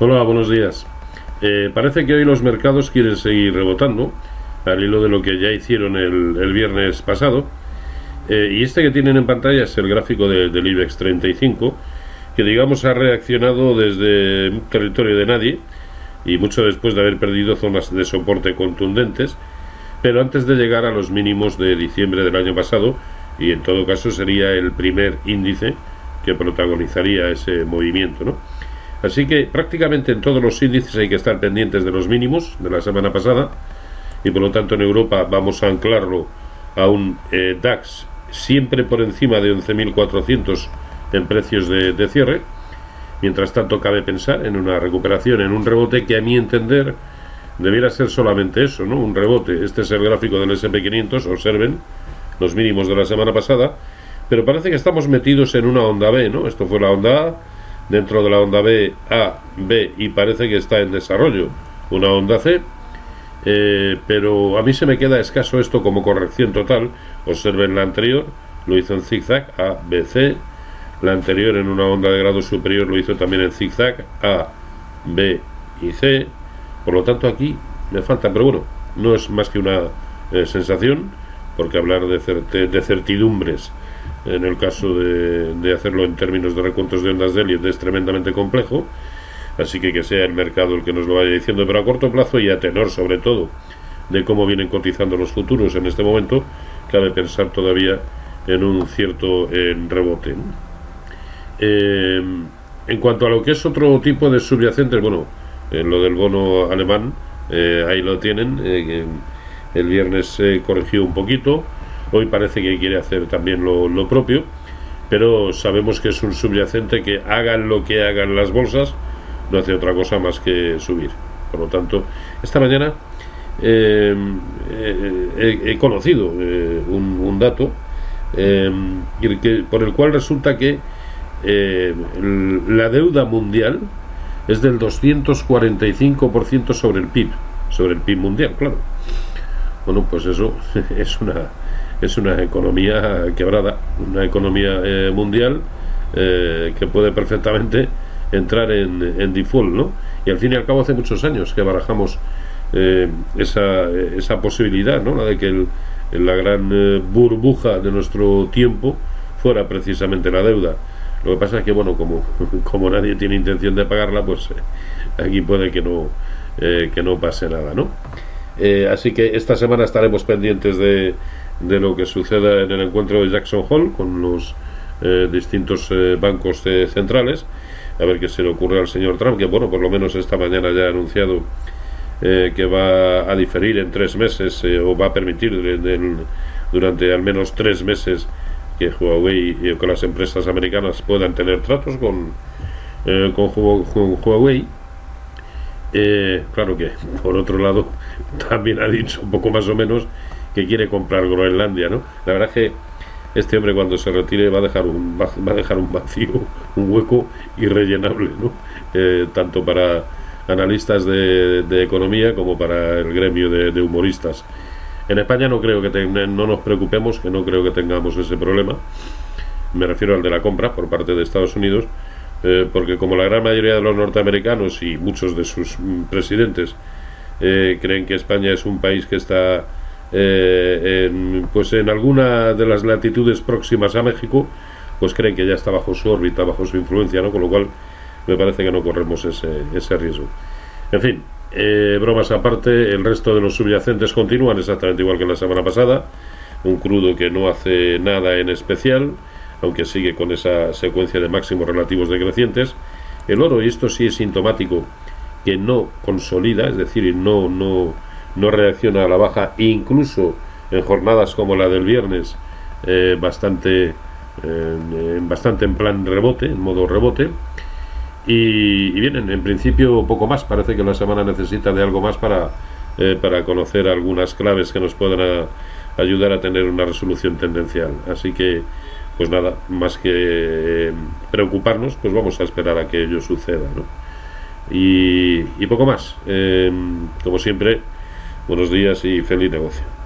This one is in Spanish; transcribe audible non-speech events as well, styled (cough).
Hola, buenos días. Eh, parece que hoy los mercados quieren seguir rebotando, al hilo de lo que ya hicieron el, viernes pasado. Eh, y este que tienen en pantalla es el gráfico del IBEX 35, que digamos ha reaccionado desde un territorio de nadie y mucho después de haber perdido zonas de soporte contundentes, pero antes de llegar a los mínimos de diciembre del año pasado, y en todo caso sería el primer índice que protagonizaría ese movimiento, ¿no? Así que prácticamente en todos los índices hay que estar pendientes de los mínimos de la semana pasada y por lo tanto en Europa vamos a anclarlo a un eh, DAX siempre por encima de 11.400 en precios de, de, cierre. Mientras tanto cabe pensar en una recuperación, en un rebote que a mi entender debiera ser solamente eso, ¿no? Un rebote. Este es el gráfico del SP500, observen los mínimos de la semana pasada, pero parece que estamos metidos en una onda B, ¿no? Esto fue la onda A dentro de la onda B, A, B y parece que está en desarrollo una onda C. Eh, pero a mí se me queda escaso esto como corrección total. Observen la anterior, lo hizo en zigzag A, B, C. La anterior en una onda de grado superior lo hizo también en zigzag A, B y C. Por lo tanto aquí me falta, pero bueno, no es más que una eh, sensación, porque hablar de, de certidumbres en el caso de, hacerlo en términos de recuentos de ondas de Elliot es tremendamente complejo, así que que sea el mercado el que nos lo vaya diciendo, pero a corto plazo y a tenor sobre todo de cómo vienen cotizando los futuros en este momento, cabe pensar todavía en un cierto en rebote. Eh, en cuanto a lo que es otro tipo de subyacentes, bueno, en lo del bono alemán, eh, ahí lo tienen, eh, el viernes se corrigió un poquito, Hoy parece que quiere hacer también lo, propio, pero sabemos que es un subyacente que hagan lo que hagan las bolsas, no hace otra cosa más que subir. Por lo tanto, esta mañana eh, eh, he conocido eh, un, dato por el cual resulta que la deuda mundial es del 245% sobre el PIB, sobre el PIB mundial, claro. Bueno, pues eso (laughs) es una es una economía quebrada, una economía eh, mundial eh, que puede perfectamente entrar en, default, ¿no? Y al fin y al cabo hace muchos años que barajamos eh, esa, esa posibilidad, ¿no? La de que la gran burbuja de nuestro tiempo fuera precisamente la deuda. Lo que pasa es que, bueno, como, (laughs) como nadie tiene intención de pagarla, pues aquí puede que no, que no pase nada, ¿no? así que esta semana estaremos pendientes de, de lo que suceda en el encuentro de Jackson Hole con los eh, distintos eh, bancos eh, centrales, a ver qué se le ocurre al señor Trump, que bueno, por lo menos esta mañana ya ha anunciado que va a diferir en tres meses o va a permitir durante al menos tres meses que Huawei y con las empresas americanas puedan tener tratos con, con, Huawei. claro que, por otro lado, (laughs) también ha dicho un poco más o menos que quiere comprar Groenlandia, ¿no? La verdad es que este hombre cuando se retire va a dejar un, va a dejar un vacío, un hueco irrellenable, ¿no? Eh, tanto para analistas de, economía como para el gremio de, humoristas. En España no creo que no nos preocupemos, que no creo que tengamos ese problema. Me refiero al de la compra por parte de Estados Unidos, eh, porque como la gran mayoría de los norteamericanos y muchos de sus mm, presidentes eh, creen que España es un país que está eh, en, pues en alguna de las latitudes próximas a México, pues creen que ya está bajo su órbita, bajo su influencia, ¿no? Con lo cual me parece que no corremos ese, ese riesgo. En fin, eh, bromas aparte, el resto de los subyacentes continúan exactamente igual que la semana pasada. Un crudo que no hace nada en especial, aunque sigue con esa secuencia de máximos relativos decrecientes. El oro, y esto sí es sintomático, que no consolida, es decir, no, no, no reacciona a la baja, incluso en jornadas como la del viernes, eh, bastante, bastante en plan rebote, en modo rebote. Y, y, bien, en, principio poco más. Parece que la semana necesita de algo más para, eh, para conocer algunas claves que nos puedan ayudar a tener una resolución tendencial. Así que, pues nada, más que eh, preocuparnos, pues vamos a esperar a que ello suceda. Y, y poco más. como siempre, Buenos días y feliz negocio.